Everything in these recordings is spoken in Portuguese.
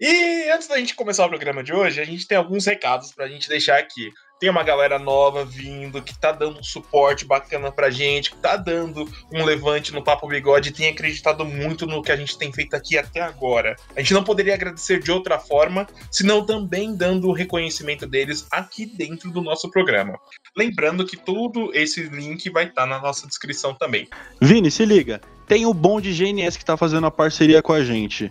E antes da gente começar o programa de hoje, a gente tem alguns recados pra gente deixar aqui. Tem uma galera nova vindo, que tá dando um suporte bacana pra gente, que tá dando um levante no Papo Bigode, tem acreditado muito no que a gente tem feito aqui até agora. A gente não poderia agradecer de outra forma, senão também dando o reconhecimento deles aqui dentro do nosso programa. Lembrando que todo esse link vai estar tá na nossa descrição também. Vini, se liga, tem o bom de GNS que tá fazendo a parceria com a gente.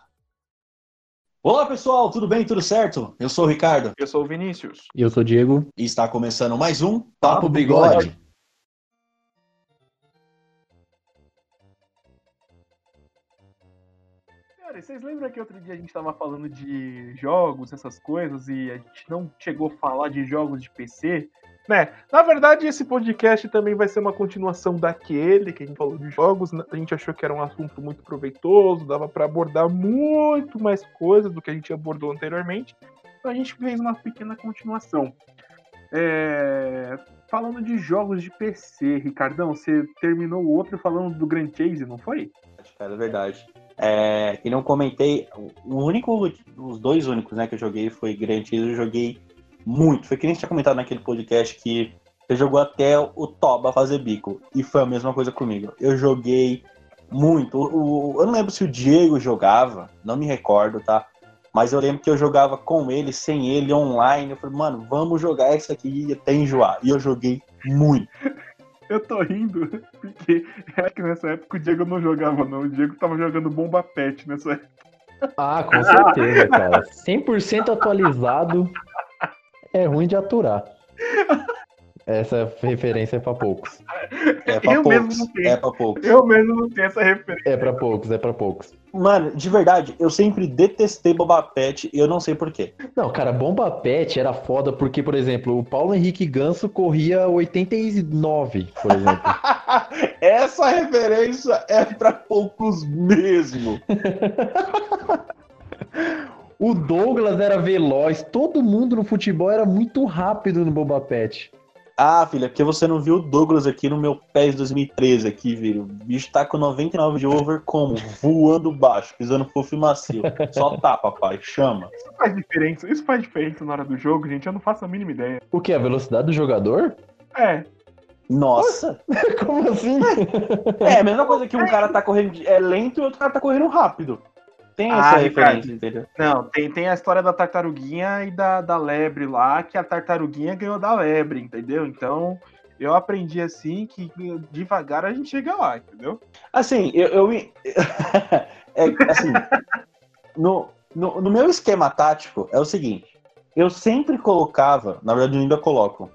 Olá pessoal, tudo bem? Tudo certo? Eu sou o Ricardo. Eu sou o Vinícius. E eu sou o Diego. E está começando mais um Papo Bigode. Cara, vocês lembram que outro dia a gente estava falando de jogos, essas coisas, e a gente não chegou a falar de jogos de PC? Né? Na verdade, esse podcast também vai ser uma continuação daquele que a gente falou de jogos. Né? A gente achou que era um assunto muito proveitoso, dava para abordar muito mais coisas do que a gente abordou anteriormente. Então a gente fez uma pequena continuação. É... Falando de jogos de PC, Ricardão, você terminou o outro falando do Grand Chase, não foi? É verdade. É, e não comentei, o único, os dois únicos né, que eu joguei foi Grand Chase, eu joguei muito. Foi que nem tinha comentado naquele podcast que você jogou até o Toba fazer bico. E foi a mesma coisa comigo. Eu joguei muito. O, o, eu não lembro se o Diego jogava, não me recordo, tá? Mas eu lembro que eu jogava com ele, sem ele, online. Eu falei, mano, vamos jogar isso aqui até enjoar. E eu joguei muito. Eu tô rindo, porque é que nessa época o Diego não jogava, não. O Diego tava jogando Bomba Pet nessa época. Ah, com certeza, cara. 100% atualizado é ruim de aturar. Essa referência é pra poucos. É pra eu poucos. Mesmo não tenho. É pra poucos. Eu mesmo não tenho essa referência. É pra poucos, é pra poucos. Mano, de verdade, eu sempre detestei Boba Pet e eu não sei porquê. Não, cara, Bomba Pet era foda porque, por exemplo, o Paulo Henrique Ganso corria 89, por exemplo. Essa referência é pra poucos mesmo. O Douglas era veloz, todo mundo no futebol era muito rápido no Boba Pet. Ah, filha, porque você não viu o Douglas aqui no meu PES 2013 aqui, viu? O bicho tá com 99 de over como? Voando baixo, pisando fofo e macio. Só tá, papai, chama. Isso faz diferença, isso faz diferença na hora do jogo, gente, eu não faço a mínima ideia. O que, a velocidade do jogador? É. Nossa! Como assim? É, a mesma coisa que um cara tá correndo é lento e o outro cara tá correndo rápido. Tem essa ah, referência, entendeu? Não, tem, tem a história da tartaruguinha e da, da lebre lá, que a tartaruguinha ganhou da lebre, entendeu? Então, eu aprendi assim que devagar a gente chega lá, entendeu? Assim, eu. eu é, assim, no, no, no, meu esquema tático é o seguinte: eu sempre colocava, na verdade, eu ainda coloco,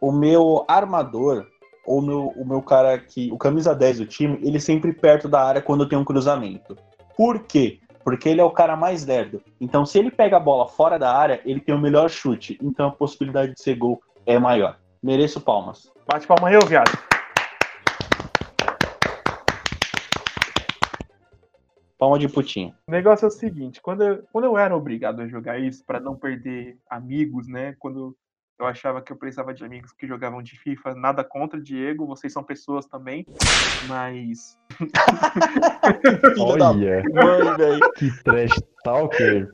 o meu armador, ou meu, o meu cara que. O camisa 10 do time, ele sempre perto da área quando eu tenho um cruzamento. Por quê? Porque ele é o cara mais lerdo. Então, se ele pega a bola fora da área, ele tem o melhor chute. Então, a possibilidade de ser gol é maior. Mereço palmas. Bate palma aí, ô viado. Palma de putinha. O negócio é o seguinte, quando eu, quando eu era obrigado a jogar isso, pra não perder amigos, né? Quando eu achava que eu precisava de amigos que jogavam de FIFA, nada contra Diego, vocês são pessoas também, mas Olha, mãe, velho. que trash talker.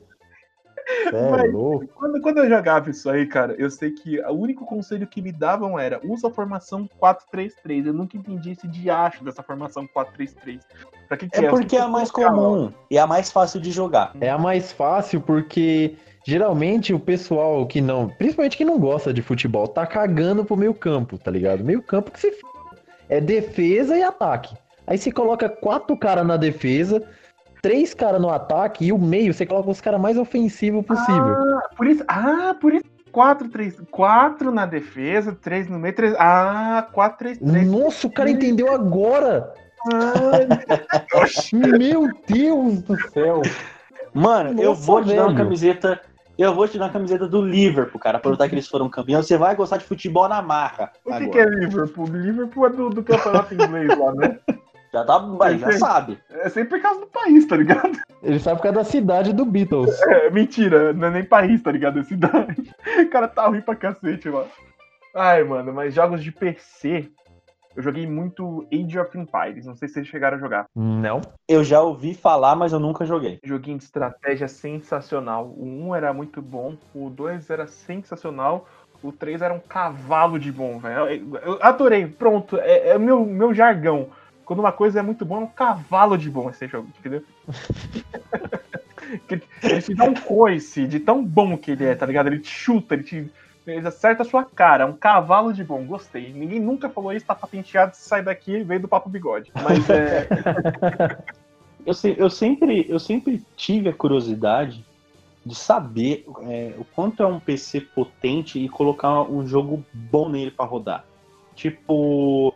É Mas- louco. quando, quando eu jogava isso aí, cara, eu sei que o único conselho que me davam era usa a formação 4-3-3. Eu nunca entendi esse diacho dessa formação 4-3-3. Pra que, que É é? porque é a mais comum e é a mais fácil de jogar. É a mais fácil porque geralmente o pessoal que não, principalmente que não gosta de futebol, tá cagando pro meio campo, tá ligado? Meio campo que se f... é defesa e ataque. Aí você coloca quatro caras na defesa, três caras no ataque e o meio você coloca os caras mais ofensivos possível. Ah, por isso, ah, por isso 4-3. 4 na defesa, 3 no meio, 3. Ah, 4-3-3. Nossa, o cara entendeu agora! Ah, Meu Deus do céu! Mano, eu Nossa, vou te dar uma camiseta. Eu vou te dar uma camiseta do Liverpool, cara, pra lutar que eles foram campeões. Você vai gostar de futebol na marra. o que, que é Liverpool? Liverpool é do, do campeonato inglês lá, né? Já tá, mas já sabe. É sempre por causa do país, tá ligado? Ele sabe por causa da cidade do Beatles. É, mentira, não é nem país, tá ligado? É cidade. O cara tá ruim pra cacete, mano. Ai, mano, mas jogos de PC. Eu joguei muito Age of Empires. Não sei se vocês chegaram a jogar. Não. Eu já ouvi falar, mas eu nunca joguei. Joguinho de estratégia sensacional. O 1 era muito bom, o 2 era sensacional, o 3 era um cavalo de bom, velho. Eu, adorei, pronto, é, é o meu, meu jargão. Quando uma coisa é muito boa, é um cavalo de bom esse jogo, entendeu? Que ele te dá um coice de tão bom que ele é, tá ligado? Ele te chuta, ele te. Ele acerta a sua cara, um cavalo de bom, gostei. Ninguém nunca falou isso, tá patenteado, sai daqui, veio do papo bigode. Mas é. Eu, se- eu sempre, eu sempre tive a curiosidade de saber é, o quanto é um PC potente e colocar um jogo bom nele pra rodar. Tipo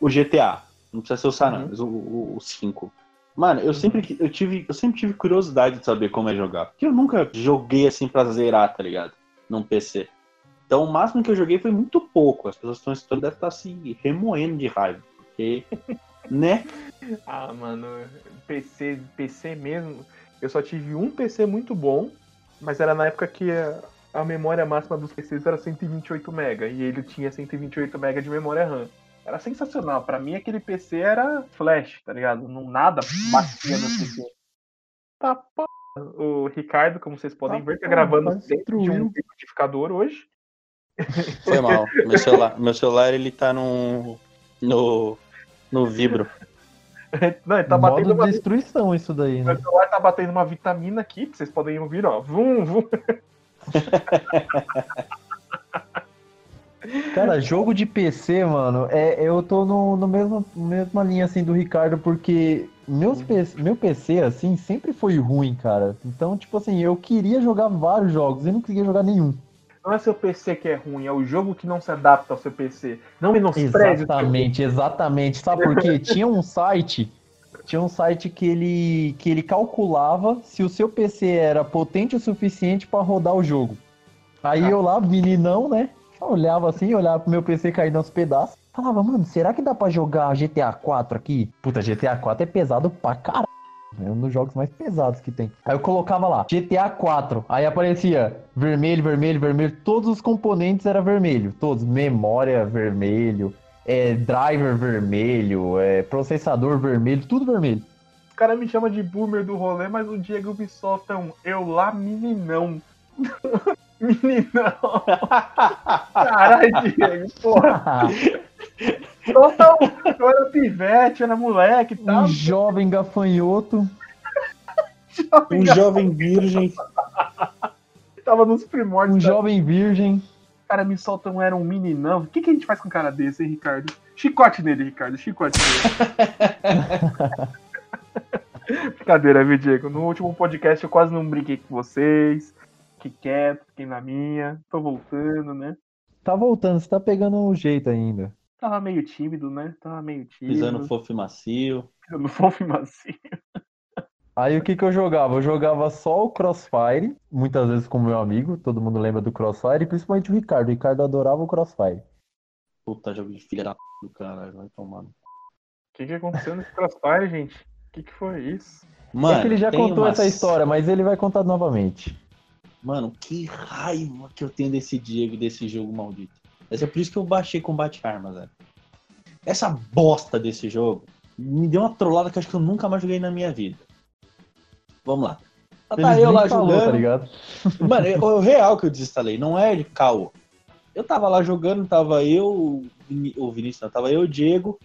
o GTA. Não precisa ser o San Andreas, o, o, o 5. Mano, eu sempre, eu, tive, eu sempre tive curiosidade de saber como é jogar. Porque eu nunca joguei assim pra zerar, tá ligado? Num PC. Então o máximo que eu joguei foi muito pouco. As pessoas estão estão devem estar se remoendo de raiva. Porque, né? Ah, mano, PC, PC mesmo. Eu só tive um PC muito bom, mas era na época que a, a memória máxima dos PCs era 128 MB e ele tinha 128 MB de memória RAM. Era sensacional. Pra mim aquele PC era flash, tá ligado? Não nada batia no PC. Tá p... O Ricardo, como vocês podem Tá ver, tá gravando dentro de um liquidificador hoje. Foi mal. Meu celular, meu celular ele tá no, no, no vibro. Não, ele tá batendo Modo uma de destruição isso daí, né? Meu celular tá batendo uma vitamina aqui, que vocês podem ouvir, ó. Vum, vum. Cara, jogo de PC, mano, é, eu tô no, no mesmo mesma linha assim do Ricardo, porque meus PC, meu PC, assim, sempre foi ruim, cara. Então, tipo assim, eu queria jogar vários jogos e não conseguia jogar nenhum. Não é seu PC que é ruim, é o jogo que não se adapta ao seu PC. Não menospreze Exatamente, exatamente. Sabe por quê? Tinha um site, tinha um site que ele, que ele calculava se o seu PC era potente o suficiente pra rodar o jogo. Aí eu lá, meninão, né? Olhava assim, olhava pro meu PC cair nos pedaços. Falava, mano, será que dá pra jogar GTA 4 aqui? Puta, GTA 4 é pesado pra caralho. É um dos jogos mais pesados que tem. Aí eu colocava lá, GTA 4. Aí aparecia vermelho, vermelho, vermelho. Todos os componentes eram vermelho. Todos. Memória vermelho. É, driver vermelho. É, processador vermelho. Tudo vermelho. Os caras me chamam de boomer do rolê, mas o Diego me solta um eu lá meninão. meninão. Caralho, Diego, porra. Um, eu era pivete, eu era moleque e tal. um jovem gafanhoto. Um jovem virgem. Tava nos primórdios. Um da- jovem virgem. O cara me solta um era um meninão. O que, que a gente faz com um cara desse, hein, Ricardo? Chicote nele, Ricardo. Chicote nele. Brincadeira, viu, Diego? No último podcast eu quase não brinquei com vocês. Fiquei quieto, fiquei na minha. Tô voltando, né? Tá voltando, você tá pegando o jeito ainda. Tava meio tímido, né? Tava meio tímido. Pisando fofo e macio. Pisando fofo e macio. Aí o que que eu jogava? Eu jogava só o Crossfire, muitas vezes com meu amigo, todo mundo lembra do Crossfire, e principalmente o Ricardo. O Ricardo adorava o Crossfire. Puta, jogo de filha da p do caralho, vai tomando. O que, que aconteceu nesse crossfire, gente? O que, que foi isso? Mano, é que ele já contou umas- essa história, mas ele vai contar novamente. Mano, que raiva que eu tenho desse Diego, desse jogo maldito. Mas é por isso que eu baixei Combate Armas, velho. Essa bosta desse jogo me deu uma trollada que eu acho que eu nunca mais joguei na minha vida. Vamos lá. Tá Eles eu lá falou, jogando. tá ligado? Mano, é o real que eu desinstalei, não é de caô. Eu tava lá jogando, tava eu, o Vinícius, não, tava eu, o Diego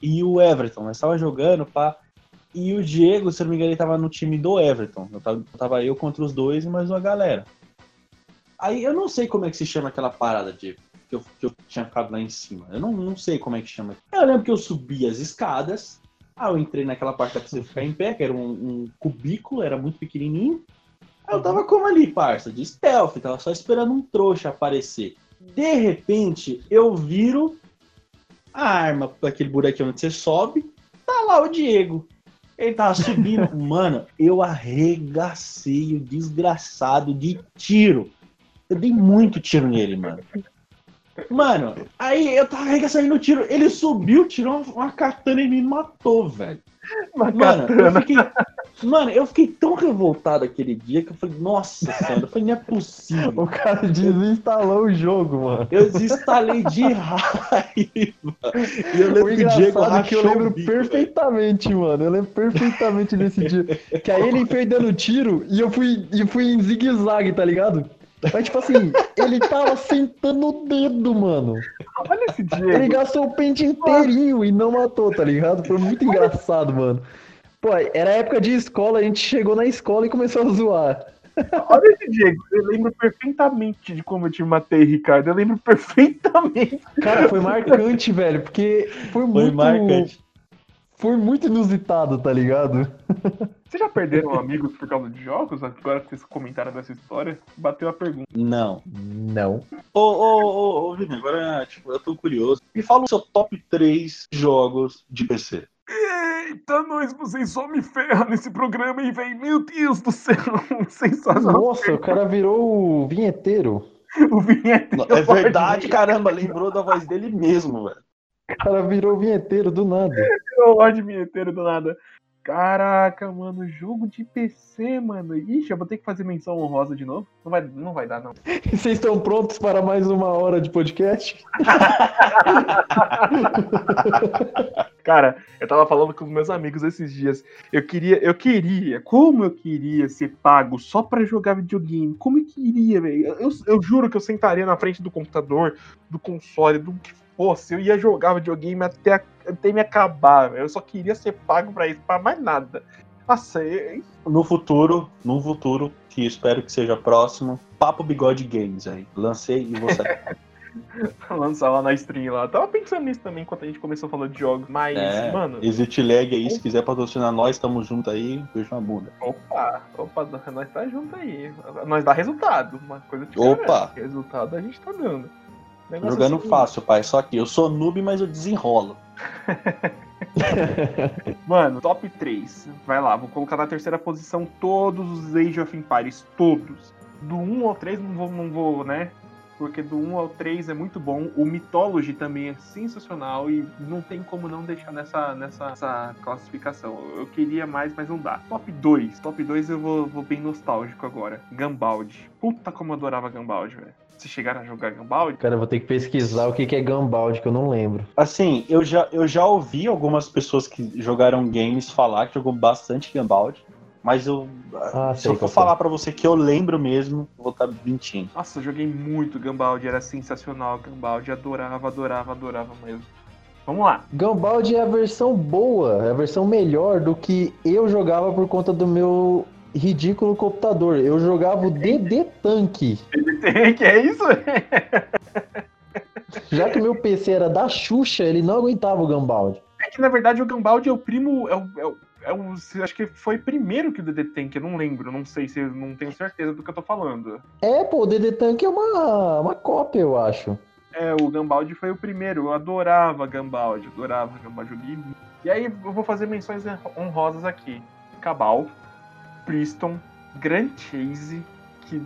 e o Everton. Nós tava jogando, pá. E o Diego, se eu não me engano, ele tava no time do Everton. Eu tava, tava eu contra os dois e mais uma galera. Aí eu não sei como é que se chama aquela parada, Diego, que eu, que eu tinha ficado lá em cima. Eu não, não sei como é que chama. Eu lembro que eu subi as escadas, aí eu entrei naquela parte pra você ficar em pé, que era um, um cubículo, era muito pequenininho. Aí eu tava como ali, parça, de stealth, tava só esperando um trouxa aparecer. De repente, eu viro a arma pra aquele buraquinho onde você sobe, tá lá o Diego. Ele tava subindo. Mano, eu arregacei o desgraçado de tiro. Eu dei muito tiro nele, mano. Mano, aí eu tava arregaçando no tiro. Ele subiu, tirou uma, uma katana e me matou, velho. Uma Mano, eu fiquei. Mano, eu fiquei tão revoltado aquele dia que eu falei, nossa senhora, eu falei, não é possível. O cara desinstalou o jogo, mano. Eu desinstalei de raiva. E eu O lembro que o Diego engraçado é que eu lembro bico, velho. perfeitamente, mano. Eu lembro perfeitamente desse dia. Que aí ele foi dando tiro e eu fui, e fui em zigue-zague, tá ligado? Mas tipo assim, ele tava sentando o dedo, mano. Olha esse Ele Diego. gastou o pente inteirinho e não matou, tá ligado? Foi muito engraçado, mano. Pô, era época de escola, a gente chegou na escola e começou a zoar. Olha esse Diego. Eu lembro perfeitamente de como eu te matei, Ricardo. Eu lembro perfeitamente. Cara, foi marcante, velho, porque foi Foi muito. marcante. Foi muito inusitado, tá ligado? Vocês já perderam amigos por causa de jogos? Agora que vocês comentaram dessa história, bateu a pergunta. Não. Não. Ô, ô, ô, ô, Vini, agora, tipo, eu tô curioso. Me fala o seu top 3 jogos de PC. Eita, nós, vocês só me ferram nesse programa aí, velho. Meu Deus do céu. Sensacional. Nossa, o cara virou o vinheteiro. O vinhete. É verdade, caramba, lembrou da voz dele mesmo, velho. O cara virou vinheteiro do nada. O Lorde Vinheteiro do nada. Caraca, mano, jogo de PC, mano. Ixi, eu vou ter que fazer menção honrosa de novo. Não vai, não vai dar, não. E vocês estão prontos para mais uma hora de podcast? Cara, eu tava falando com meus amigos esses dias. Eu queria, eu queria, como eu queria ser pago só pra jogar videogame. Como eu queria, velho. Eu, eu juro que eu sentaria na frente do computador, do console, do que fosse. Eu ia jogar videogame até, até me acabar. Eu só queria ser pago pra isso, pra mais nada. Nossa, eu- No futuro, no futuro, que espero que seja próximo, Papo Bigode Games aí. Lancei e vou sair. lançar lá na stream lá. Tava pensando nisso também enquanto a gente começou falando de jogos. Mas, É, mano. Exit Lag aí, se quiser patrocinar nós, tamo junto aí, beijo na bunda. Opa, opa, nós tá junto aí. Nós dá resultado. Uma coisa te Opa. Resultado a gente tá dando. É Jogando seguinte, fácil, pai. Só que eu sou noob, mas eu desenrolo. Mano, top 3. Vai lá, vou colocar na terceira posição todos os Age of Empires. Todos. Do 1 ao 3 não vou, não vou, né? Porque do 1 ao 3 é muito bom. O Mythology também é sensacional e não tem como não deixar nessa, nessa, nessa classificação. Eu queria mais, mas não dá. Top 2. Top 2 eu vou, vou bem nostálgico agora. Gambaldi. Puta como eu adorava Gambaldi, velho. Se chegaram a jogar Gambaldi, Cara, eu vou ter que pesquisar o que que é Gunbound, que eu não lembro. Assim, eu já, eu já ouvi algumas pessoas que jogaram games falar que jogou bastante Gambald, mas eu. Ah, se eu for que falar pra você que eu lembro mesmo, eu vou estar mentindo. Nossa, eu joguei muito Gambaldi, era sensacional Gambaldi, adorava, adorava, adorava mesmo. Vamos lá. Gunbound é a versão boa, é a versão melhor do que eu jogava por conta do meu ridículo computador. Eu jogava o DD Tank. que é isso? Já que o meu PC era da Xuxa, ele não aguentava o Gunbound. É que na verdade o Gambaldi é o primo. É o, é o, é o- acho que foi primeiro que o DD Tank, eu não lembro, não sei se não tenho certeza do que eu tô falando. É, pô, o DD Tank é uma, uma cópia, eu acho. É, o Gambaldi foi o primeiro, eu adorava Gambaldi, adorava Gambaldi. E aí eu vou fazer menções honrosas aqui. Cabal, Priston, Grand Chase, que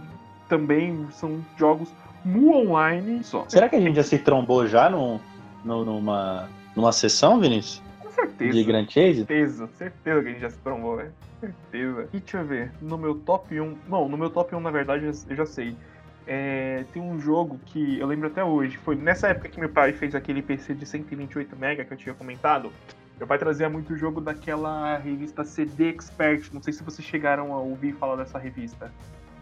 também são jogos mu online só. Será que a gente já se trombou já num, num- numa, numa sessão, Vinícius? Com certeza de Grand Chase? Certeza, certeza que a gente já se trombou, velho. Certeza. E deixa eu ver, no meu top 1. Não, no meu top 1, na verdade, eu já- eu já sei. É, tem um jogo que eu lembro até hoje. Foi nessa época que meu pai fez aquele PC de 128 MB que eu tinha comentado. Meu pai trazia muito jogo daquela revista CD Expert. Não sei se vocês chegaram a ouvir falar dessa revista.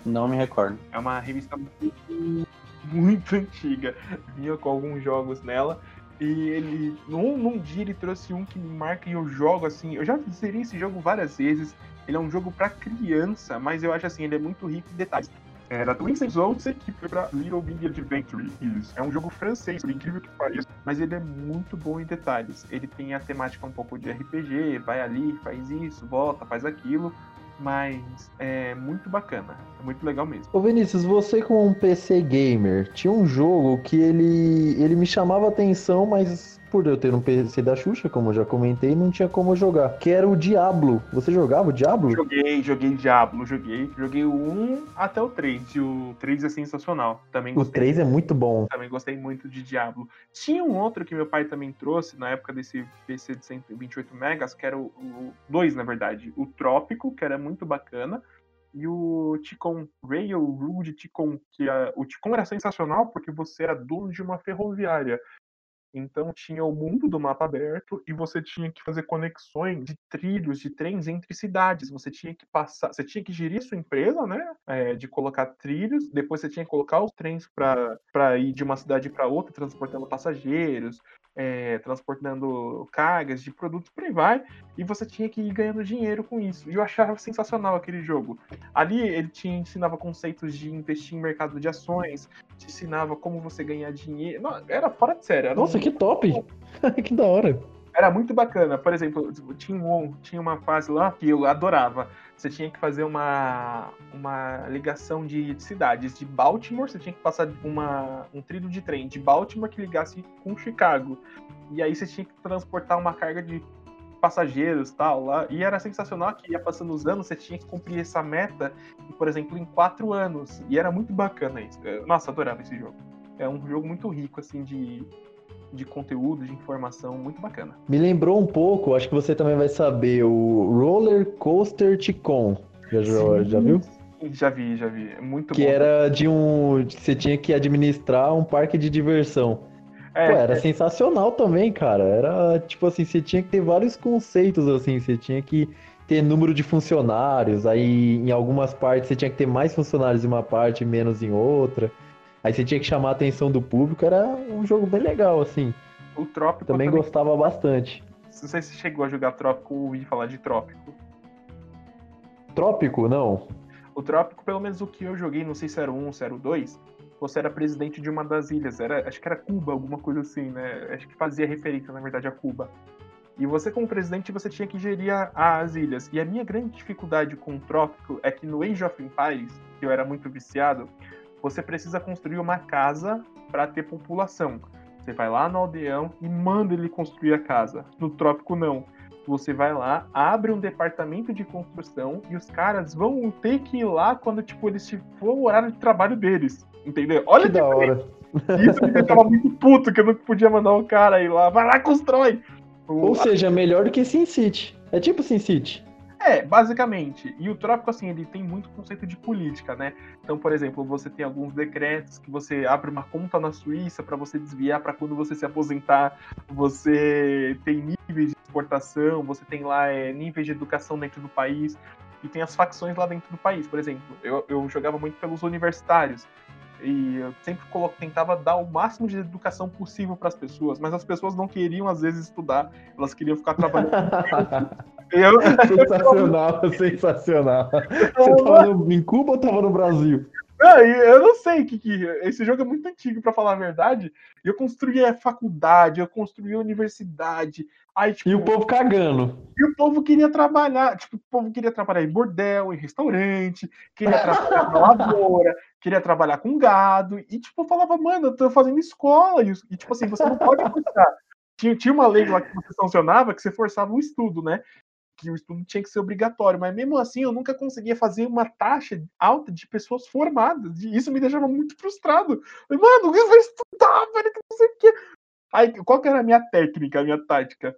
Não me recordo. É uma revista muito, muito antiga. Vinha com alguns jogos nela. E ele, num, num dia, ele trouxe um que me marca e eu jogo assim. Eu já zerei esse jogo várias vezes. Ele é um jogo pra criança, mas eu acho assim, ele é muito rico em detalhes. Era Twin Saints Odyssey, que foi pra Little Big Adventure. Isso. É um jogo francês, por incrível que pareça, mas ele é muito bom em detalhes. Ele tem a temática um pouco de RPG, vai ali, faz isso, volta, faz aquilo, mas é muito bacana. É muito legal mesmo. Ô Vinícius, você como um PC gamer, tinha um jogo que ele, ele me chamava atenção, mas por eu ter um PC da Xuxa, como eu já comentei, não tinha como jogar. Que era o Diablo. Você jogava o Diablo? Joguei, joguei Diablo, joguei. Joguei o 1 até o 3. E o 3 é sensacional. Também O gostei. 3 é muito bom. Também gostei muito de Diablo. Tinha um outro que meu pai também trouxe na época desse PC de 128 megas, que era o, o 2, na verdade. O Trópico, que era muito bacana. E o Ticon Railroad Ticon, que a, o Ticon era sensacional porque você era dono de uma ferroviária. Então tinha o mundo do mapa aberto e você tinha que fazer conexões de trilhos, de trens entre cidades. Você tinha que passar, você tinha que gerir sua empresa, né? é, de colocar trilhos. Depois você tinha que colocar os trens para ir de uma cidade para outra, transportando passageiros, é, transportando cargas de produtos por aí vai. E você tinha que ir ganhando dinheiro com isso. E eu achava sensacional aquele jogo. Ali ele te ensinava conceitos de investir em mercado de ações, te ensinava como você ganhar dinheiro. Não, era fora de sério. Era um- Nossa, que top! que da hora. Era muito bacana. Por exemplo, tinha, um- tinha uma fase lá que eu adorava. Você tinha que fazer uma, uma ligação de cidades. De Baltimore, você tinha que passar uma, um trilho de trem de Baltimore que ligasse com Chicago. E aí você tinha que transportar uma carga de passageiros tal lá. E era sensacional que ia passando os anos, você tinha que cumprir essa meta, por exemplo, em quatro anos. E era muito bacana isso. Nossa, adorava esse jogo. É um jogo muito rico, assim, de, de conteúdo, de informação, muito bacana. Me lembrou um pouco, acho que você também vai saber, o Roller Coaster Ticon. Já, já, já viu? Já vi, já vi. É muito Que bom. era de um. Você tinha que administrar um parque de diversão. É, Pô, era sensacional também, cara. Era tipo assim, você tinha que ter vários conceitos, assim, você tinha que ter número de funcionários, aí em algumas partes você tinha que ter mais funcionários em uma parte, menos em outra. Aí você tinha que chamar a atenção do público, era um jogo bem legal, assim. o Trópico Também também gostava bastante. Não sei se você chegou a jogar Trópico ou ouvir falar de Trópico. Trópico, não. O Trópico, pelo menos o que eu joguei, não sei se era o 1 ou se era o 2, você era presidente de uma das ilhas. Era, acho que era Cuba, alguma coisa assim, né? Acho que fazia referência, na verdade, a Cuba. E você, como presidente, você tinha que gerir a- as ilhas. E a minha grande dificuldade com o Trópico é que no Age of Empires, que eu era muito viciado, você precisa construir uma casa para ter população. Você vai lá no aldeão e manda ele construir a casa. No Trópico, não. Você vai lá, abre um departamento de construção e os caras vão ter que ir lá quando, tipo, eles se- for o horário de trabalho deles. Entendeu? Olha Que da hora. isso me deixava muito puto, que eu não podia mandar o cara ir lá. Vai lá, constrói! Ou seja, melhor do que SimCity. É tipo SimCity. É, basicamente. E o Trópico, assim, ele tem muito conceito de política, né? Então, por exemplo, você tem alguns decretos que você abre uma conta na Suíça para você desviar para quando você se aposentar. Você tem níveis de exportação, você tem lá é, níveis de educação dentro do país. E tem as facções lá dentro do país. Por exemplo, eu, eu jogava muito pelos universitários. E eu sempre tentava dar o máximo de educação possível para as pessoas, mas as pessoas não queriam, às vezes, estudar, elas queriam ficar trabalhando. eu, sensacional, sensacional. Você tava no- em Cuba ou tava no Brasil? Não, eu não sei que, que esse jogo é muito antigo pra falar a verdade. Eu construí a faculdade, eu construí a universidade. Aí, tipo, E o povo cagando. e o povo queria trabalhar, tipo, o povo queria trabalhar em bordel, em restaurante, queria trabalhar na lavoura, queria trabalhar com gado. E tipo, eu falava, mano, eu tô fazendo escola. E, e, tipo assim, você não pode forçar. Tinha, tinha uma lei lá que você sancionava que você forçava o estudo, né? Que o estudo tinha que ser obrigatório, mas mesmo assim eu nunca conseguia fazer uma taxa alta de pessoas formadas. E isso me deixava muito frustrado. Falei, Mano, eu vou estudar, velho, que não sei o quê. Aí, qual que era a minha técnica, a minha tática?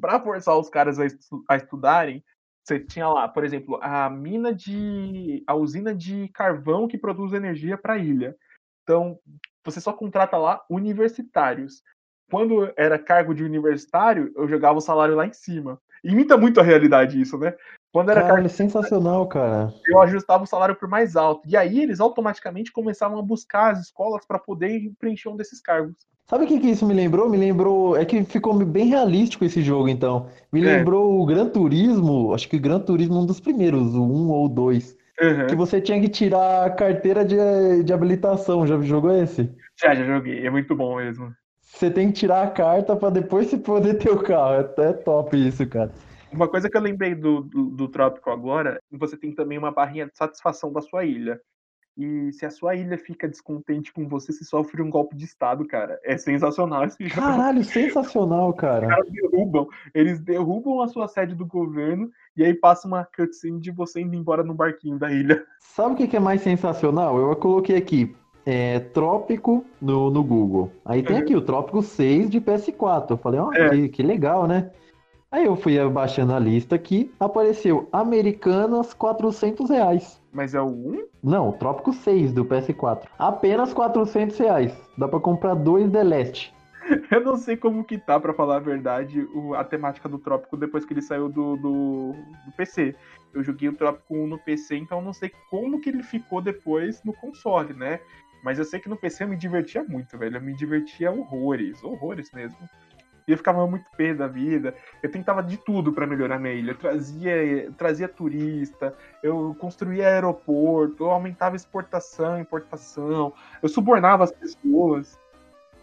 Pra forçar os caras a, estu- a estudarem, você tinha lá, por exemplo, a mina de. a usina de carvão que produz energia para a ilha. Então, você só contrata lá universitários. Quando era cargo de universitário, eu jogava o salário lá em cima. Imita muito a realidade isso, né? Quando era cargo Caralho, sensacional, cara. eu ajustava o salário por mais alto. E aí eles automaticamente começavam a buscar as escolas para poder preencher um desses cargos. Sabe o que, que isso me lembrou? Me lembrou. É que ficou bem realístico esse jogo, então. Me É. lembrou o Gran Turismo, acho que o Gran Turismo um dos primeiros, o 1 ou o 2. Que você tinha que tirar a carteira de, de habilitação. Já jogou esse? Já, já joguei, é muito bom mesmo. Você tem que tirar a carta pra depois você poder ter o carro. É até top isso, cara. Uma coisa que eu lembrei do, do, do Trópico agora, você tem também uma barrinha de satisfação da sua ilha. E se a sua ilha fica descontente com você, você sofre um golpe de estado, cara. É sensacional esse jogo. Caralho, sensacional, Os cara. caras derrubam, eles derrubam a sua sede do governo e aí passa uma cutscene de você indo embora no barquinho da ilha. Sabe o que é mais sensacional? Eu coloquei aqui é, Trópico no, no Google. Aí tem Uhum. aqui o Trópico 6 de PS4. Eu falei, ó, É. que, que legal, né? Aí eu fui abaixando a lista aqui, apareceu Americanas 400 reais. Mas é o 1? Não, Trópico 6 do PS4. Apenas 400 reais. Dá pra comprar dois The Last. Eu não sei como que tá, pra falar a verdade, o- a temática do Trópico depois que ele saiu do, do, do PC. Eu joguei o Trópico 1 no PC, então eu não sei como que ele ficou depois no console, né? Mas eu sei que no PC eu me divertia muito, velho. Eu me divertia horrores, horrores mesmo. E eu ficava muito pé da vida. Eu tentava de tudo pra melhorar minha ilha. Eu trazia, trazia turista, eu construía aeroporto, eu aumentava exportação, importação, eu subornava as pessoas.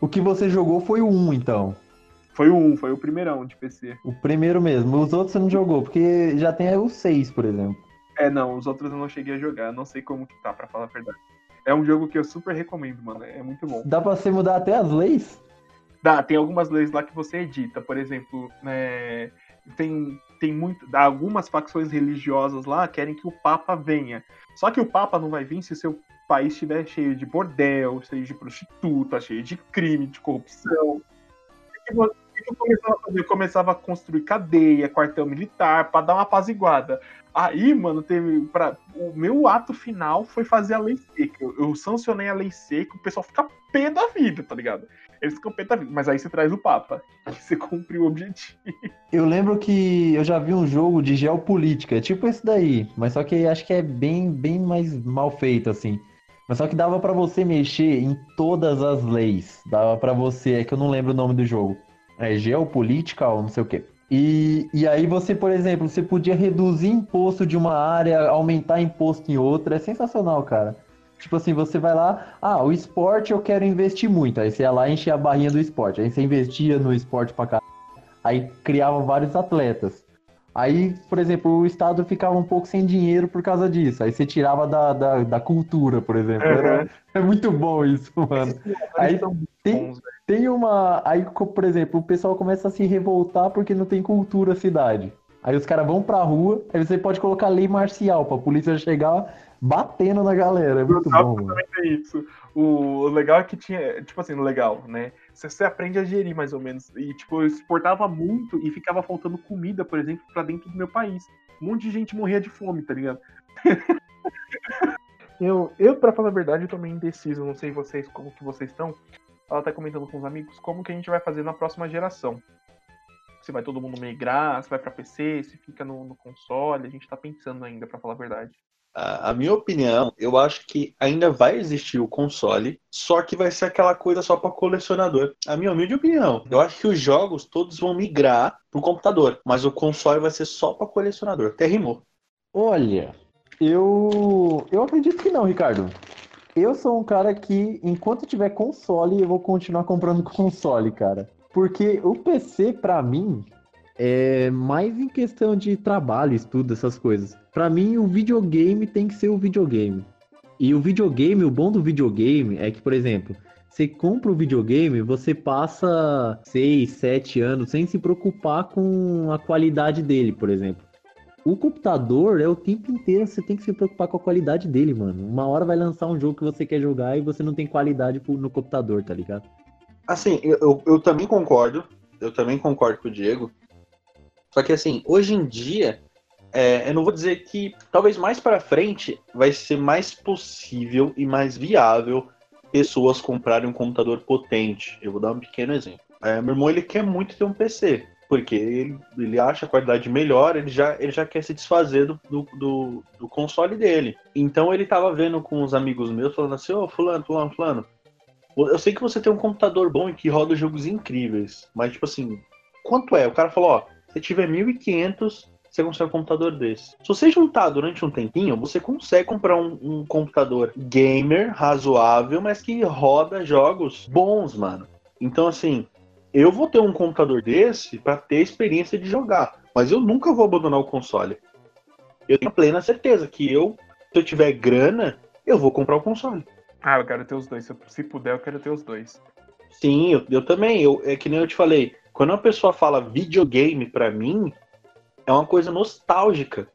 O que você jogou foi o 1, então. Foi o 1, foi o primeirão de PC. O primeiro mesmo. Os outros você não jogou, porque já tem o 6, por exemplo. É, não, os outros eu não cheguei a jogar, não sei como que tá, pra falar a verdade. É um jogo que eu super recomendo, mano, é muito bom. Dá pra você mudar até as leis? Dá, tem algumas leis lá que você edita, por exemplo, né, tem, tem muito, algumas facções religiosas lá querem que o Papa venha. Só que o Papa não vai vir se o seu país estiver cheio de bordel, cheio de prostituta, cheio de crime, de corrupção. O que vo- o que eu começava a fazer? Eu começava a construir cadeia, quartel militar, pra dar uma apaziguada. Aí, mano, teve. Pra, o meu ato final foi fazer a lei seca. Eu, eu sancionei a lei seca, o pessoal fica pé da vida, tá ligado? Eles ficam pé da vida. Mas aí você traz o Papa. E você cumpriu o objetivo. Eu lembro que eu já vi um jogo de geopolítica, tipo esse daí, mas só que acho que é bem, bem mais mal feito assim. Mas só que dava pra você mexer em todas as leis. Dava pra você, é que eu não lembro o nome do jogo. É geopolítica ou não sei o quê. E, e aí você, por exemplo, você podia reduzir imposto de uma área, aumentar imposto em outra. É sensacional, cara. Tipo assim, você vai lá, ah, o esporte eu quero investir muito. Aí você ia lá e enchia a barrinha do esporte. Aí você investia no esporte pra caralho. Aí criavam vários atletas. Aí, por exemplo, o Estado ficava um pouco sem dinheiro por causa disso. Aí você tirava da, da, da cultura, por exemplo. Era- é muito bom isso, mano. Aí tem, tem uma. Aí, por exemplo, o pessoal começa a se revoltar porque não tem cultura cidade. Aí os caras vão pra rua, aí você pode colocar lei marcial pra polícia chegar batendo na galera. É muito bom, mano. é isso. O o legal é que tinha, tipo assim, legal, né? Você, você aprende a gerir mais ou menos. E, tipo, eu exportava muito e ficava faltando comida, por exemplo, pra dentro do meu país. Um monte de gente morria de fome, tá ligado? eu, eu, pra falar a verdade, eu tô meio indeciso. Não sei vocês, como que vocês estão. Ela tá comentando com os amigos como que a gente vai fazer na próxima geração. Se vai todo mundo migrar, se vai pra PC, se fica no, no console. A gente tá pensando ainda, pra falar a verdade. A, a minha opinião, eu acho que ainda vai existir o console, só que vai ser aquela coisa só para colecionador. A minha humilde opinião. Eu acho que os jogos todos vão migrar pro computador, mas o console vai ser só para colecionador. Até rimou. Olha, eu. Eu acredito que não, Ricardo. Eu sou um cara que, enquanto tiver console, eu vou continuar comprando console, cara. Porque o PC, pra mim, é mais em questão de trabalho, estudo, essas coisas. Pra mim, o videogame tem que ser o videogame. E o videogame, o bom do videogame é que, por exemplo, você compra o videogame, você passa 6, 7 anos sem se preocupar com a qualidade dele, por exemplo. O computador é o tempo inteiro, você tem que se preocupar com a qualidade dele, mano. Uma hora vai lançar um jogo que você quer jogar e você não tem qualidade no computador, tá ligado? Assim, eu, eu, eu também concordo. Eu também concordo com o Diego. Só que assim, hoje em dia, é, eu não vou dizer que talvez mais para frente vai ser mais possível e mais viável pessoas comprarem um computador potente. Eu vou dar um pequeno exemplo. É, meu irmão ele quer muito ter um PC, porque ele, ele acha a qualidade melhor, ele já, ele já quer se desfazer do, do, do, do console dele. Então ele tava vendo com os amigos meus, falando assim, ô oh, fulano, fulano, fulano, eu sei que você tem um computador bom e que roda jogos incríveis, mas tipo assim, quanto é? O cara falou, ó, se tiver 1.500, você consegue um computador desse. Se você juntar durante um tempinho, você consegue comprar um, um computador gamer razoável, mas que roda jogos bons, mano. Então, assim, eu vou ter um computador desse para ter experiência de jogar, mas eu nunca vou abandonar o console. Eu tenho plena certeza que eu, se eu tiver grana, eu vou comprar o console. Ah, eu quero ter os dois. Se puder, eu quero ter os dois. Sim, eu, eu também. Eu, é que nem eu te falei. Quando uma pessoa fala videogame para mim, é uma coisa nostálgica.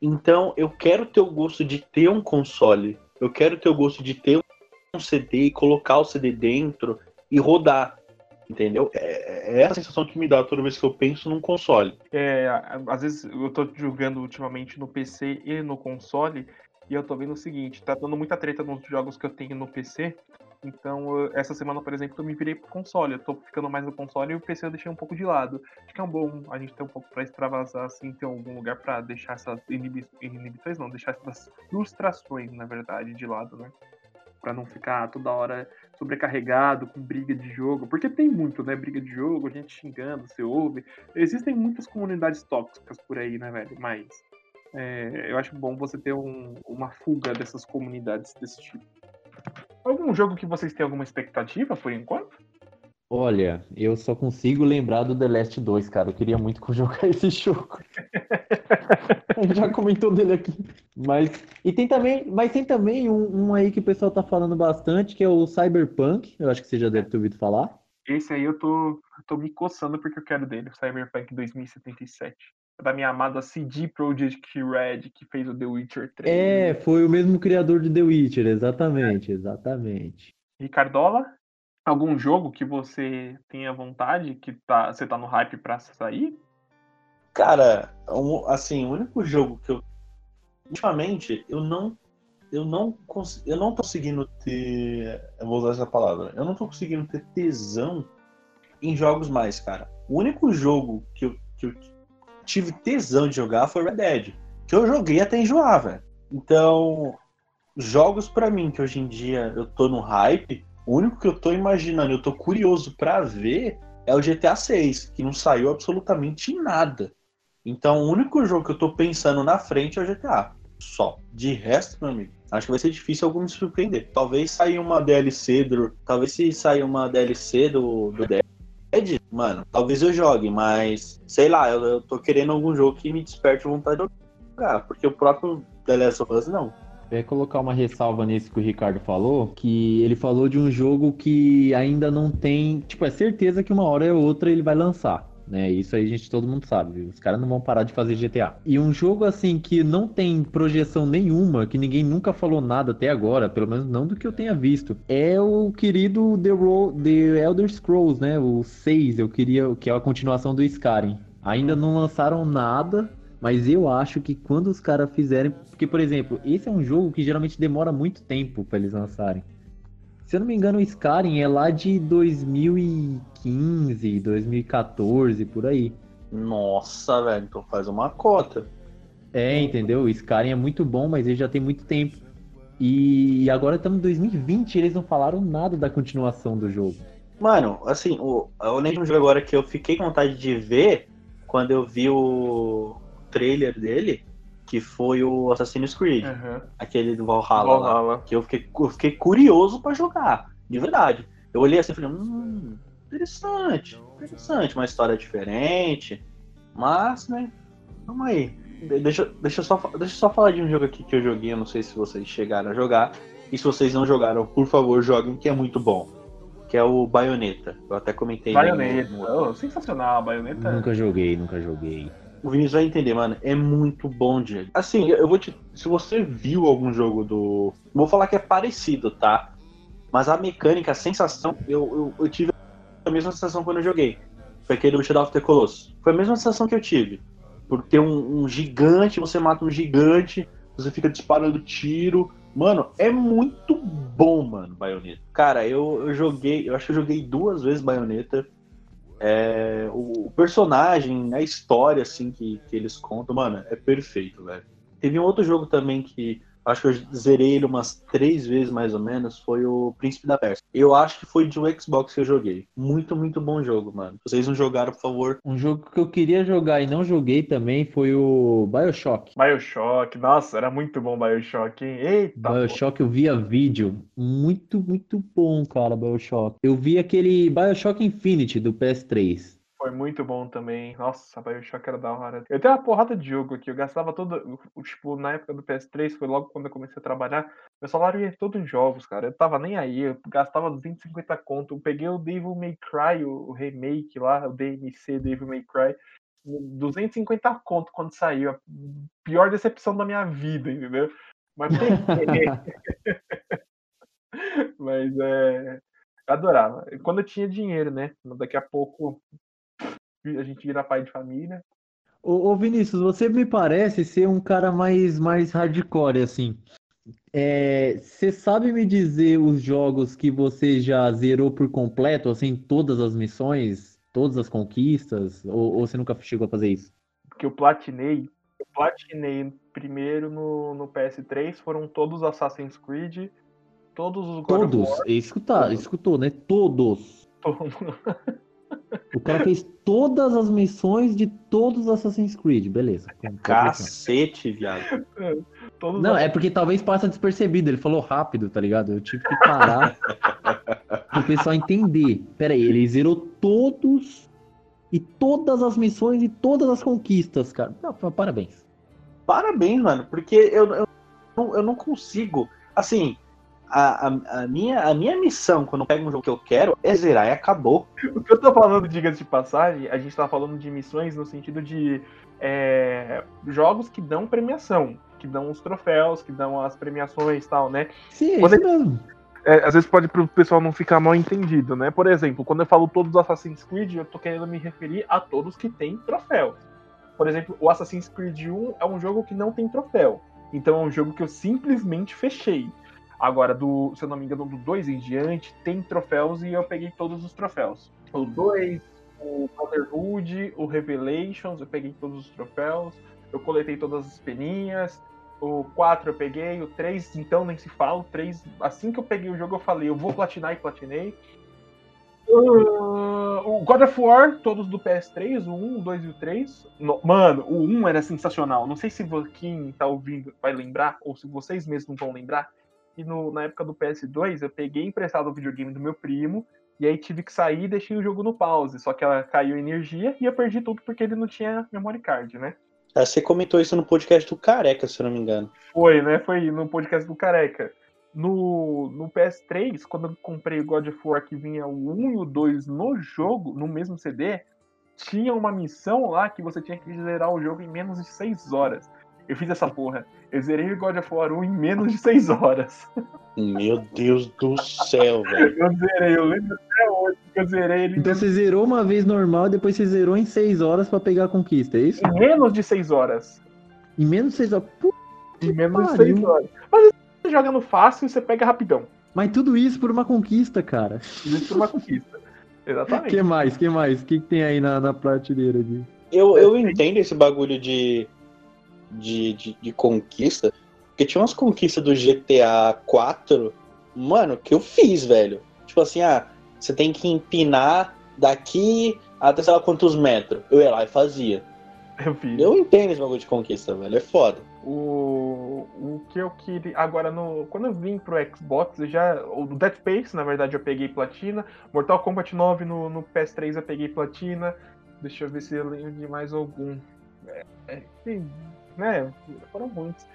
Então, eu quero ter o gosto de ter um console. Eu quero ter o gosto de ter um CD e colocar o CD dentro e rodar. Entendeu? É, é a sensação que me dá toda vez que eu penso num console. É, às vezes eu tô jogando ultimamente no PC e no console, e eu tô vendo o seguinte, tá dando muita treta nos jogos que eu tenho no PC, então, essa semana, por exemplo, eu me virei pro console. Eu tô ficando mais no console e o PC eu deixei um pouco de lado. Acho que é um bom a gente ter um pouco pra extravasar, assim, ter algum lugar pra deixar essas inibi inibições, não, deixar essas frustrações, na verdade, de lado, né? Pra não ficar toda hora sobrecarregado com briga de jogo. Porque tem muito, né? Briga de jogo, a gente xingando, você ouve. Existem muitas comunidades tóxicas por aí, né, velho? Mas é, eu acho bom você ter um, uma fuga dessas comunidades desse tipo. Algum jogo que vocês têm alguma expectativa por enquanto? Olha, eu só consigo lembrar do The Last 2, cara. Eu queria muito jogar esse jogo. A gente já comentou dele aqui. Mas, e tem também, mas tem também um, um, aí que o pessoal tá falando bastante, que é o Cyberpunk. Eu acho que você já deve ter ouvido falar. Esse aí eu tô, tô me coçando porque eu quero dele, o Cyberpunk 2077 da minha amada CD Projekt Red, que fez o The Witcher 3. É, foi o mesmo criador de The Witcher, exatamente, exatamente. Ricardola, algum jogo que você tenha vontade, que tá, você tá no hype pra sair? Cara, assim, o único jogo que eu. Ultimamente, eu não. Eu não, eu não tô conseguindo ter. Eu vou usar essa palavra. Eu não tô conseguindo ter tesão em jogos mais, cara. O único jogo que eu, que eu tive tesão de jogar foi Red Dead. Que eu joguei até enjoar, velho. Então, jogos para mim que hoje em dia eu tô no hype, o único que eu tô imaginando, eu tô curioso para ver é o GTA 6, que não saiu absolutamente nada. Então, o único jogo que eu tô pensando na frente é o GTA. Só. De resto, meu amigo, acho que vai ser difícil algum me surpreender. Talvez saia uma DLC do. Talvez se sair uma DLC do, do Dead, mano, talvez eu jogue, mas sei lá, eu, eu tô querendo algum jogo que me desperte vontade de jogar, porque o próprio The Last of Us não. É colocar uma ressalva nisso que o Ricardo falou, que ele falou de um jogo que ainda não tem, tipo, é certeza que uma hora ou outra ele vai lançar né? Isso aí a gente todo mundo sabe. Os caras não vão parar de fazer GTA. E um jogo assim que não tem projeção nenhuma, que ninguém nunca falou nada até agora, pelo menos não do que eu tenha visto, é o querido The, Ro The Elder Scrolls, né? O 6, eu queria que é a continuação do Skyrim. Ainda não lançaram nada, mas eu acho que quando os caras fizerem, porque por exemplo, esse é um jogo que geralmente demora muito tempo para eles lançarem. Se eu não me engano, o Skyrim é lá de 2015, 2014, por aí. Nossa, velho, então faz uma cota. É, entendeu? O Skyrim é muito bom, mas ele já tem muito tempo. E agora estamos em 2020 e eles não falaram nada da continuação do jogo. Mano, assim, o, eu lembro de um jogo agora que eu fiquei com vontade de ver quando eu vi o trailer dele que foi o Assassin's Creed, uhum. aquele do Valhalla, Valhalla. que eu fiquei, eu fiquei curioso para jogar, de verdade. Eu olhei assim e falei, hum, interessante, interessante, uma história diferente, mas, né, vamos aí. Deixa, deixa, eu só, deixa eu só falar de um jogo aqui que eu joguei, eu não sei se vocês chegaram a jogar, e se vocês não jogaram, por favor, joguem, que é muito bom. Que é o Bayonetta. Eu até comentei. Bayonetta. No... Oh, sensacional, Bayonetta. Nunca joguei, nunca joguei. O Vinícius vai entender, mano. É muito bom, Diego. Assim, eu vou te. Se você viu algum jogo do. Vou falar que é parecido, tá? Mas a mecânica, a sensação, eu, eu, eu tive a mesma sensação quando eu joguei. Foi aquele Shadow of the Colossus. Foi a mesma sensação que eu tive. Por ter um, um gigante, você mata um gigante, você fica disparando tiro. Mano, é muito bom, mano, Bayonetta. Cara, eu, eu joguei, eu acho que eu joguei duas vezes Bayonetta. É, o, personagem, a história, assim, que, que eles contam, mano, é perfeito, velho. Teve um outro jogo também que acho que eu zerei ele umas três vezes mais ou menos, foi o Príncipe da Pérsia. Eu acho que foi de um Xbox que eu joguei. Muito, muito bom jogo, mano. Vocês não jogaram, por favor. Um jogo que eu queria jogar e não joguei também foi o Bioshock. Bioshock, nossa, era muito bom Bioshock, hein? Eita! Bioshock eu via vídeo. Muito, muito bom, cara, Bioshock. Eu vi aquele Bioshock Infinity do PS3. Foi muito bom também. Nossa, Bioshock era da hora. Eu tenho uma porrada de jogo aqui. Eu gastava todo. Tipo, na época do PS3, foi logo quando eu comecei a trabalhar. Meu salário ia todo em jogos, cara. Eu tava nem aí. Eu gastava 250 conto. Eu peguei o Devil May Cry, o remake lá, o DMC Devil May Cry. 250 conto quando saiu. A pior decepção da minha vida, entendeu? Mas. Mas é. Adorava. Quando eu tinha dinheiro, né? Daqui a pouco a gente vira pai de família. Ô, ô, Vinícius, você me parece ser um cara mais, mais hardcore, assim. É, você sabe me dizer os jogos que você já zerou por completo, assim, todas as missões, todas as conquistas? Ou, ou você nunca chegou a fazer isso? Porque eu platinei. Eu platinei primeiro no, no PS3, foram todos Assassin's Creed, todos os God Todos? Escutar, escutou, né? Todos. Todos. O cara fez todas as missões de todos os Assassin's Creed, beleza. Cacete, viado. todos Não, é porque talvez passa despercebido. Ele falou rápido, tá ligado? Eu tive que parar pro pessoal entender. Pera aí, ele zerou todos e todas as missões e todas as conquistas, cara. Não, parabéns. Parabéns, mano, porque eu, eu, eu não consigo. Assim, a, a, a, minha, a minha missão quando eu pego um jogo que eu quero é zerar e acabou. O que eu tô falando, diga-se de passagem, a gente tá falando de missões no sentido de é, jogos que dão premiação, que dão os troféus, que dão as premiações e tal, né? Sim, Quando isso mesmo. É, às vezes pode pro pessoal não ficar mal entendido, né? Por exemplo, quando eu falo todos os Assassin's Creed, eu tô querendo me referir a todos que têm troféus. Por exemplo, o Assassin's Creed 1 é um jogo que não tem troféu. Então é um jogo que eu simplesmente fechei. Agora, do, se eu não me engano, do 2 em diante, tem troféus e eu peguei todos os troféus. O 2, o Brotherhood, o Revelations, eu peguei todos os troféus. Eu coletei todas as peninhas. O 4 eu peguei, o 3, então nem se fala. O 3, assim que eu peguei o jogo, eu falei, eu vou platinar e platinei. Uh, o God of War, todos do PS3, o 1, o 2 e o 3. No, mano, o 1 era sensacional. Não sei se quem tá ouvindo vai lembrar, ou se vocês mesmos vão lembrar que no, na época do PS2 eu peguei emprestado o videogame do meu primo e aí tive que sair e deixei o jogo no pause. Só que ela caiu energia e eu perdi tudo porque ele não tinha memory card, né? Ah, você comentou isso no podcast do Careca, se eu não me engano. Foi, né? Foi no podcast do Careca. No, no PS3, quando eu comprei o God of War que vinha o 1 e o 2 no jogo, no mesmo CD, tinha uma missão lá que você tinha que zerar o jogo em menos de 6 horas. Eu fiz essa porra. Eu zerei o God of War 1 em menos de 6 horas. Meu Deus do céu, velho. Eu zerei, eu lembro até hoje que eu zerei ele. Então você zerou uma vez normal e depois você zerou em 6 horas pra pegar a conquista, é isso? Em menos de 6 horas. Em menos de 6 horas? Puta Em menos de pariu. 6 horas. Mas você joga no fácil e você pega rapidão. Mas tudo isso por uma conquista, cara. Isso por uma conquista. O Exatamente. que mais? que mais? O que, que tem aí na, na prateleira de. Eu, eu entendo esse bagulho de, de, de, de conquista, porque tinha umas conquistas do GTA 4, mano, que eu fiz, velho. Tipo assim, ah, você tem que empinar daqui até sei lá quantos metros. Eu ia lá e fazia. Eu fiz. Eu entendo esse bagulho de conquista, velho, é foda. O, o que eu queria. Agora, no, quando eu vim pro Xbox, eu já. O Dead Space, na verdade, eu peguei platina. Mortal Kombat 9 no, no PS3 eu peguei platina. Deixa eu ver se eu lembro de mais algum. É, é, né? Foram muitos.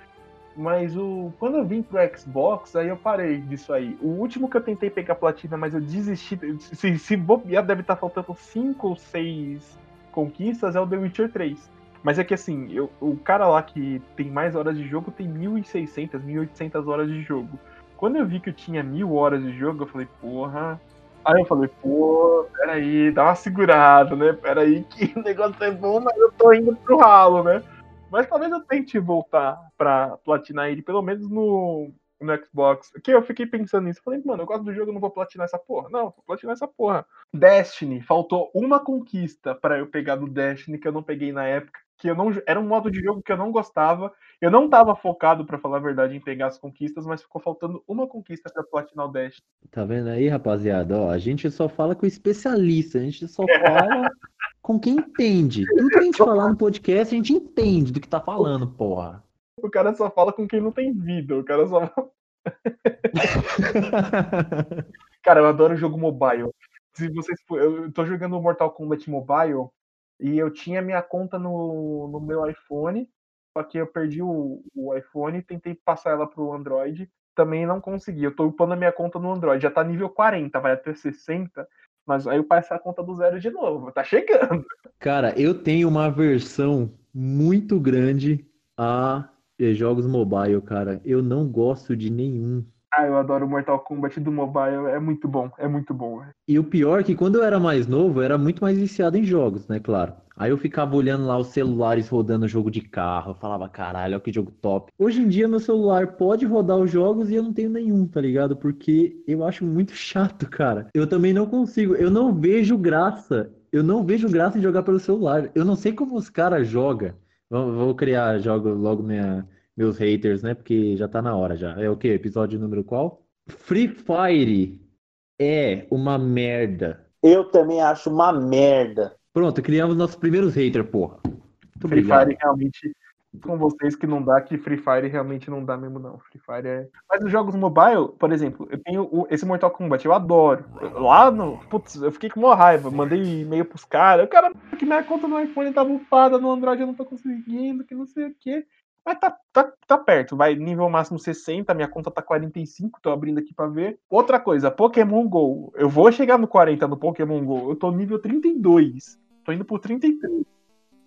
Mas o, quando eu vim pro Xbox, aí eu parei disso aí. O último que eu tentei pegar platina, mas eu desisti. Se, se bobear, deve estar faltando 5 ou 6 conquistas, é o The Witcher 3. Mas é que assim, eu, o cara lá que tem mais horas de jogo tem 1.600, 1.800 horas de jogo. Quando eu vi que eu tinha mil horas de jogo, eu falei, porra, Aí eu falei, pô, peraí, dá uma segurada, né? Peraí, que o negócio é bom, mas eu tô indo pro ralo, né? Mas talvez eu tente voltar pra platinar ele, pelo menos no, no Xbox. Que eu fiquei pensando nisso. Falei, mano, eu gosto do jogo, eu não vou platinar essa porra. Não, vou platinar essa porra. Destiny, faltou uma conquista para eu pegar do Destiny que eu não peguei na época. Que eu não. Era um modo de jogo que eu não gostava. Eu não tava focado, para falar a verdade, em pegar as conquistas, mas ficou faltando uma conquista pra platinar o Destiny. Tá vendo aí, rapaziada? Ó, a gente só fala com especialista, a gente só fala com quem entende. Tudo que a gente falar no podcast, a gente entende do que tá falando, porra. O cara só fala com quem não tem vida. O cara só. cara, eu adoro jogo mobile. Se vocês. Eu tô jogando Mortal Kombat Mobile e eu tinha minha conta no, no meu iPhone, só que eu perdi o, o iPhone e tentei passar ela pro Android. Também não consegui. Eu tô upando a minha conta no Android. Já tá nível 40, vai até 60. Mas aí eu passo a conta do zero de novo. Tá chegando. Cara, eu tenho uma versão muito grande a jogos mobile, cara. Eu não gosto de nenhum. Ah, eu adoro Mortal Kombat do mobile, é muito bom, é muito bom. E o pior é que quando eu era mais novo, eu era muito mais viciado em jogos, né, claro. Aí eu ficava olhando lá os celulares rodando jogo de carro, eu falava, caralho, olha que jogo top. Hoje em dia meu celular pode rodar os jogos e eu não tenho nenhum, tá ligado? Porque eu acho muito chato, cara. Eu também não consigo, eu não vejo graça. Eu não vejo graça em jogar pelo celular. Eu não sei como os caras jogam. Vou criar jogo logo minha, meus haters, né? Porque já tá na hora já. É o quê? Episódio número qual? Free Fire é uma merda. Eu também acho uma merda. Pronto, criamos nossos primeiros haters, porra. Muito Free obrigado. Fire realmente com vocês que não dá, que Free Fire realmente não dá mesmo, não. Free Fire é. Mas os jogos mobile, por exemplo, eu tenho esse Mortal Kombat, eu adoro. Lá no. Putz, eu fiquei com uma raiva, mandei e-mail pros caras. O cara, que minha conta no iPhone tava upada, no Android eu não tô conseguindo, que não sei o quê. Mas tá, tá, tá perto, vai nível máximo 60, minha conta tá 45, tô abrindo aqui pra ver. Outra coisa, Pokémon GO. Eu vou chegar no 40 no Pokémon GO, eu tô nível 32. Tô indo pro 33.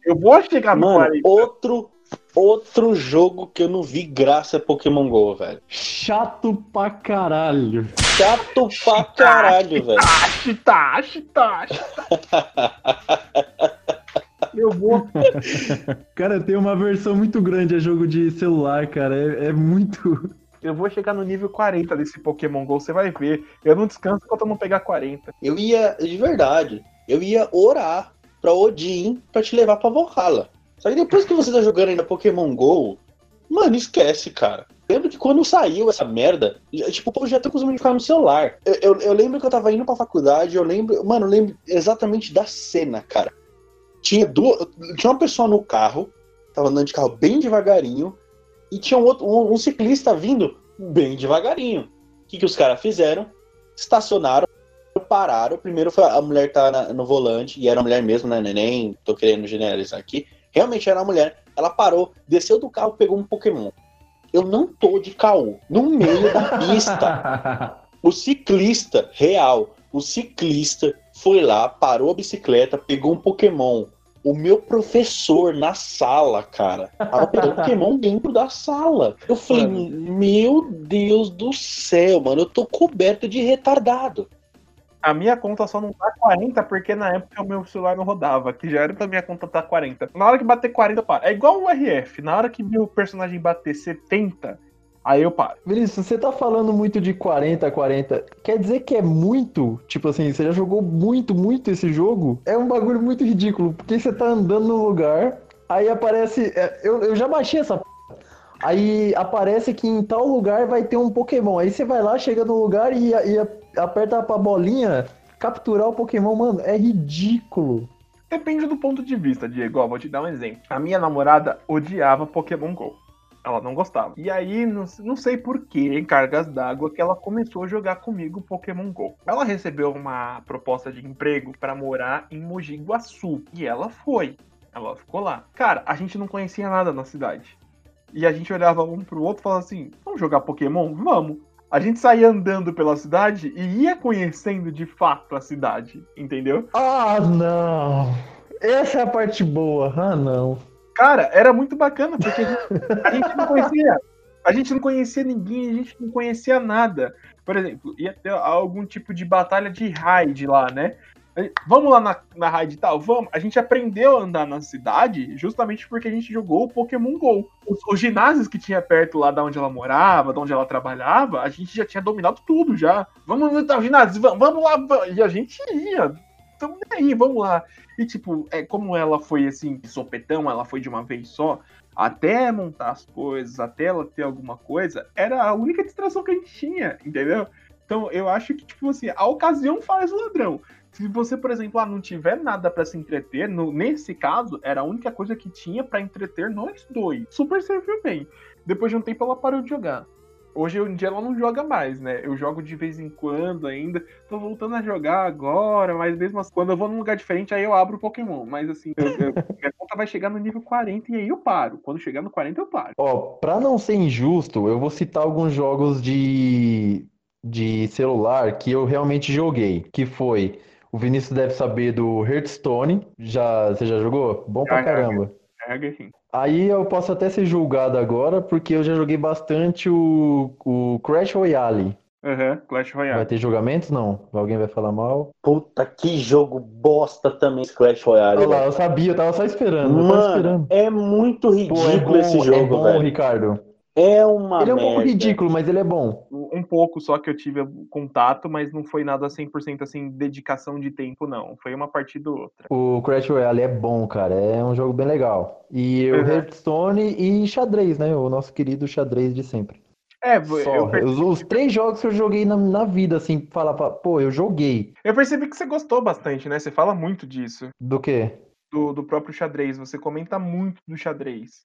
Eu vou chegar Mano, no 40. Outro, outro jogo que eu não vi graça é Pokémon GO, velho. Chato pra caralho. Chato pra caralho, velho. Chita, chita, Eu vou. cara, tem uma versão muito grande a jogo de celular, cara. É, é, muito. Eu vou chegar no nível 40 desse Pokémon GO, você vai ver. Eu não descanso enquanto eu não pegar 40. Eu ia, de verdade, eu ia orar pra Odin pra te levar pra Valhalla. Só que depois que você tá jogando ainda Pokémon GO, mano, esquece, cara. Lembro que quando saiu essa merda, tipo, eu já tô acostumado de ficar no celular. Eu, eu, eu, lembro que eu tava indo pra faculdade, eu lembro, mano, eu lembro exatamente da cena, cara. Tinha, duas, tinha uma pessoa no carro, tava andando de carro bem devagarinho, e tinha um, outro, um, um ciclista vindo bem devagarinho. O que, que os caras fizeram? Estacionaram, pararam. Primeiro foi a mulher tá na, no volante, e era mulher mesmo, né? Nem tô querendo generalizar aqui. Realmente era uma mulher. Ela parou, desceu do carro, pegou um Pokémon. Eu não tô de caô. No meio da pista. o ciclista, real, o ciclista foi lá, parou a bicicleta, pegou um Pokémon o meu professor na sala, cara. Tava pegando Pokémon dentro da sala. Eu falei, mano. meu Deus do céu, mano, eu tô coberto de retardado. A minha conta só não tá 40 porque na época o meu celular não rodava, que já era pra minha conta tá 40. Na hora que bater 40, para. É igual o RF. Na hora que meu personagem bater 70, Aí eu paro. Vinícius, você tá falando muito de 40, 40. Quer dizer que é muito? Tipo assim, você já jogou muito, muito esse jogo? É um bagulho muito ridículo, porque você tá andando no lugar, aí aparece. É, eu, eu já baixei essa. Aí aparece que em tal lugar vai ter um Pokémon. Aí você vai lá, chega no lugar e, e aperta pra bolinha capturar o Pokémon. Mano, é ridículo. Depende do ponto de vista, Diego. Ó, vou te dar um exemplo. A minha namorada odiava Pokémon GO. Ela não gostava. E aí, não, não sei porquê, em cargas d'água, que ela começou a jogar comigo Pokémon GO. Ela recebeu uma proposta de emprego para morar em Mogi Guaçu. E ela foi. Ela ficou lá. Cara, a gente não conhecia nada na cidade. E a gente olhava um pro outro e falava assim: vamos jogar Pokémon? Vamos. A gente saía andando pela cidade e ia conhecendo de fato a cidade, entendeu? Ah, não! Essa é a parte boa. Ah, não. Cara, era muito bacana, porque a gente, a gente não conhecia. A gente não conhecia ninguém, a gente não conhecia nada. Por exemplo, ia ter algum tipo de batalha de raid lá, né? Vamos lá na, na raid e tal? Vamos. A gente aprendeu a andar na cidade justamente porque a gente jogou o Pokémon GO. Os, os ginásios que tinha perto lá da onde ela morava, de onde ela trabalhava, a gente já tinha dominado tudo já. Vamos no ginásio, vamos, vamos lá. Vamos. E a gente ia. Então, aí, vamos lá. E, tipo, é, como ela foi assim, sopetão, ela foi de uma vez só, até montar as coisas, até ela ter alguma coisa, era a única distração que a gente tinha, entendeu? Então, eu acho que, tipo assim, a ocasião faz o ladrão. Se você, por exemplo, ah, não tiver nada para se entreter, no, nesse caso, era a única coisa que tinha para entreter nós dois. Super serviu bem. Depois de um tempo, ela parou de jogar. Hoje em dia ela não joga mais, né? Eu jogo de vez em quando ainda. Tô voltando a jogar agora, mas mesmo assim, quando eu vou num lugar diferente, aí eu abro o Pokémon. Mas assim, eu, eu, minha conta vai chegar no nível 40 e aí eu paro. Quando chegar no 40, eu paro. Ó, pra não ser injusto, eu vou citar alguns jogos de, de celular que eu realmente joguei. Que foi o Vinícius deve saber do Hearthstone. Já, você já jogou? Bom pra caramba. Aí eu posso até ser julgado agora, porque eu já joguei bastante o, o Crash Royale. Uhum, Clash Royale. Vai ter julgamentos? Não. Alguém vai falar mal? Puta, que jogo bosta também esse Clash Royale. Olha lá, eu sabia, eu tava só esperando. Mano, esperando. é muito ridículo Pô, é bom, esse jogo, é bom, velho. Ricardo. É uma Ele é um merda. pouco ridículo, mas ele é bom. Um pouco só que eu tive contato, mas não foi nada 100% assim, dedicação de tempo, não. Foi uma partida ou outra. O Crash Royale é bom, cara. É um jogo bem legal. E o Uhum. Hearthstone e xadrez, né? O nosso querido xadrez de sempre. É, Só. eu, Os, os três jogos que eu joguei na, na vida, assim, falar, pra- pô, eu joguei. eu percebi que você gostou bastante, né? Você fala muito disso. Do quê? Do, do próprio xadrez. Você comenta muito do xadrez.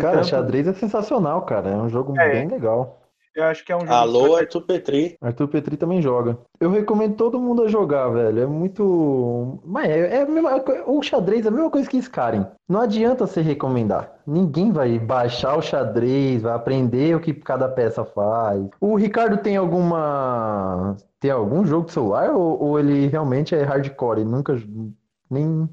Cara, Tanto- xadrez é sensacional, cara. É um jogo É. bem legal. Eu acho que é um jogo. Alô, Arthur Petri. Arthur Petri também joga. Eu recomendo todo mundo a jogar, velho. É muito. Mas é, é a mesma... o xadrez é a mesma coisa que Skyrim. Não adianta você recomendar. Ninguém vai baixar o xadrez, vai aprender o que cada peça faz. O Ricardo tem alguma. Tem algum jogo de celular ou, ou ele realmente é hardcore e nunca. Nem,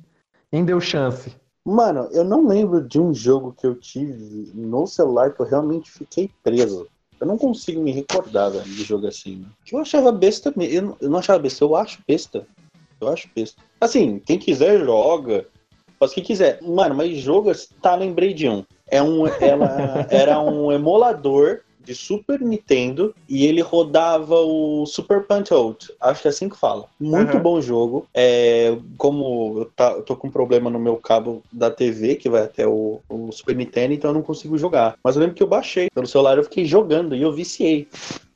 nem deu chance? Mano, eu não lembro de um jogo que eu tive no celular que eu realmente fiquei preso. Eu não consigo me recordar, velho, de jogo assim. Que eu achava besta mesmo. Eu não- Eu não achava besta, eu acho besta. Eu acho besta. Assim, quem quiser joga. Faz o que quiser. Mano, mas jogo, tá, lembrei de um. É um ela, era um emulador de Super Nintendo e ele rodava o Super Punch Out. Acho que é assim que fala. Muito Aham. bom jogo. É, como eu, tá- eu tô com um problema no meu cabo da TV, que vai até o, o Super Nintendo, então eu não consigo jogar. Mas eu lembro que eu baixei pelo celular, eu fiquei jogando e eu viciei.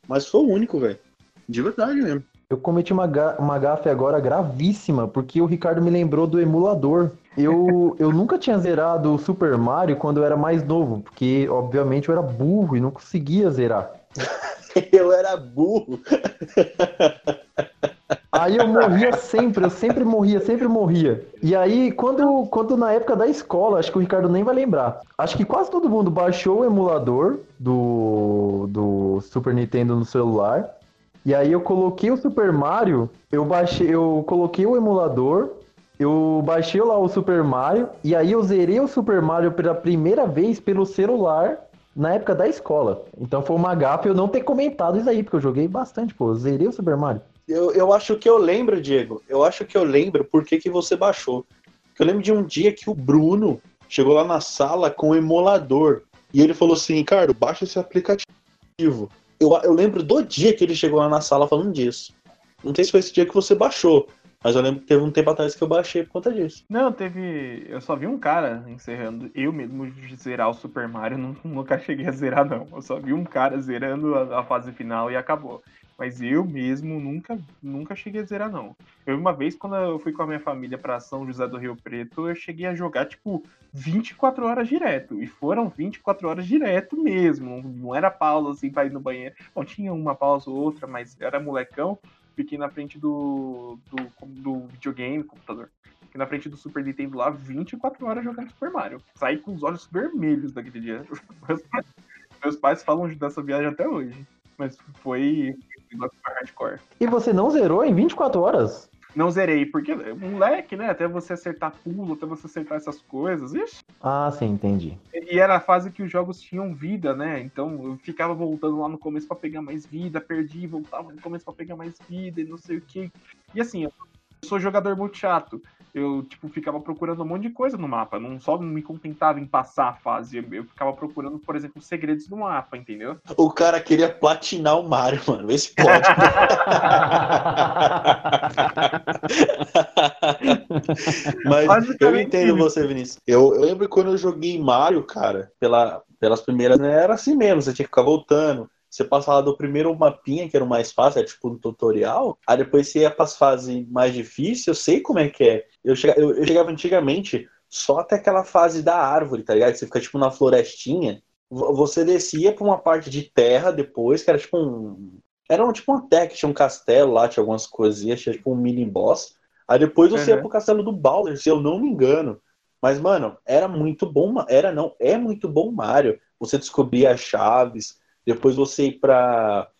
Mas foi o único, velho. De verdade mesmo. Eu cometi uma, uma gafe agora gravíssima, porque o Ricardo me lembrou do emulador. Eu, eu nunca tinha zerado o Super Mario quando eu era mais novo, porque, obviamente, eu era burro e não conseguia zerar. Eu era burro. Aí eu morria sempre, eu sempre morria, sempre morria. E aí, quando, quando na época da escola, acho que o Ricardo nem vai lembrar. Acho que quase todo mundo baixou o emulador do, do Super Nintendo no celular. E aí eu coloquei o Super Mario, eu baixei, eu coloquei o emulador, eu baixei lá o Super Mario, e aí eu zerei o Super Mario pela primeira vez pelo celular na época da escola. Então foi uma gafe eu não ter comentado isso aí, porque eu joguei bastante, pô. Eu zerei o Super Mario. Eu, eu acho que eu lembro, Diego. Eu acho que eu lembro por que, que você baixou. Eu lembro de um dia que o Bruno chegou lá na sala com o emulador. E ele falou assim, Ricardo, baixa esse aplicativo. Eu, eu lembro do dia que ele chegou lá na sala falando disso. Não sei se foi esse dia que você baixou. Mas eu lembro que teve um tempo atrás que eu baixei por conta disso. Não, teve. Eu só vi um cara encerrando. Eu mesmo zerar o Super Mario, nu- nunca cheguei a zerar, não. Eu só vi um cara zerando a, a fase final e acabou. Mas eu mesmo nunca, nunca cheguei a zerar, não. Eu, uma vez, quando eu fui com a minha família pra São José do Rio Preto, eu cheguei a jogar, tipo, 24 horas direto. E foram 24 horas direto mesmo. Não, era pausa assim pra ir no banheiro. Bom, tinha uma pausa ou outra, mas era molecão. Fiquei na frente do, do, do videogame, computador. Fiquei na frente do Super Nintendo lá 24 horas jogando Super Mario. Saí com os olhos vermelhos daquele dia. Meus pais, falam dessa viagem até hoje. Mas foi negócio hardcore. E você não zerou em 24 horas? Não zerei, porque moleque, né? Até você acertar pulo, até você acertar essas coisas. Ixi, Ah, sim, entendi. e era a fase que os jogos tinham vida, né? Então eu ficava voltando lá no começo para pegar mais vida, perdi, voltava no começo para pegar mais vida e não sei o que. E assim, eu sou jogador muito chato eu, tipo, ficava procurando um monte de coisa no mapa. Não só me contentava em passar a fase. Eu ficava procurando, por exemplo, segredos do mapa, entendeu? O cara queria platinar o Mario, mano. Esse pode. Mas eu entendo você, Vinícius. Eu, eu lembro quando eu joguei Mario, cara, pela, pelas primeiras, né, era assim mesmo, você tinha que ficar voltando. Você passava do primeiro mapinha, que era o mais fácil, é tipo um tutorial, aí depois você ia para as fases mais difíceis, eu sei como é que é. Eu chegava, eu, eu chegava antigamente só até aquela fase da árvore, tá ligado? Você fica tipo na florestinha, você descia pra uma parte de terra depois, que era tipo um. Era um, tipo uma tinha um castelo lá, tinha algumas coisinhas, tinha tipo um mini boss. Aí depois você uhum. ia pro castelo do Bowser, se eu não me engano. Mas, mano, era muito bom. Era não, é muito bom Mario. Você descobria as chaves, depois você ir para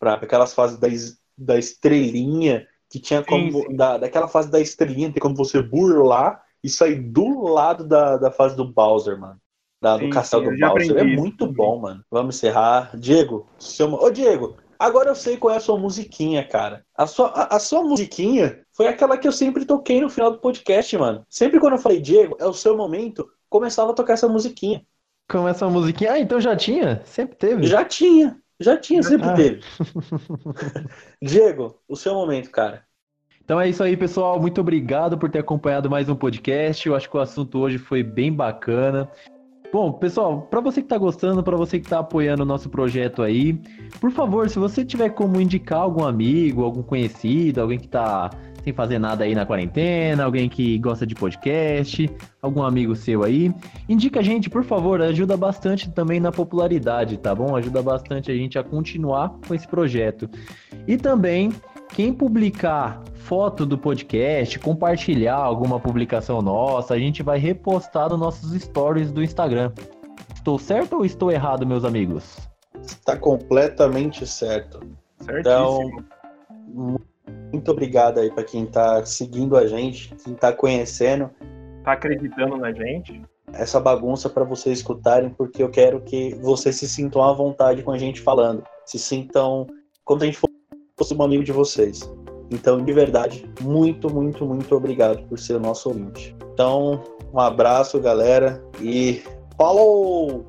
aquelas fases da, da estrelinha, que tinha como. Sim, sim. Da, daquela fase da estrelinha, tem como você burlar e sair do lado da, da fase do Bowser, mano. Da, sim, do castelo do Bowser. É muito bom, mano. Vamos encerrar. Diego, chama. Ô, Diego, agora eu sei qual é a sua musiquinha, cara. A sua, a, a, sua musiquinha foi aquela que eu sempre toquei no final do podcast, mano. Sempre quando eu falei, Diego, é o seu momento, começava a tocar essa musiquinha. Começa uma musiquinha. Ah, então já tinha? Sempre teve? Já tinha. Já tinha, sempre ah. teve. Diego, o seu momento, cara. Então é isso aí, pessoal. Muito obrigado por ter acompanhado mais um podcast. Eu acho que o assunto hoje foi bem bacana. Bom, pessoal, para você que está gostando, para você que está apoiando o nosso projeto aí, por favor, se você tiver como indicar algum amigo, algum conhecido, alguém que está sem fazer nada aí na quarentena, alguém que gosta de podcast, algum amigo seu aí, indica a gente, por favor, ajuda bastante também na popularidade, tá bom? Ajuda bastante a gente a continuar com esse projeto. E também, quem publicar foto do podcast, compartilhar alguma publicação nossa, a gente vai repostar nos nossos stories do Instagram. Estou certo ou estou errado, meus amigos? Está completamente certo. Certíssimo. Então, muito obrigado aí para quem está seguindo a gente, quem está conhecendo. Está acreditando na gente. Essa bagunça para vocês escutarem, porque eu quero que vocês se sintam à vontade com a gente falando. Se sintam como se a gente fosse um amigo de vocês. Então, de verdade, muito, muito, muito obrigado por ser o nosso ouvinte. Então, um abraço, galera, e falou!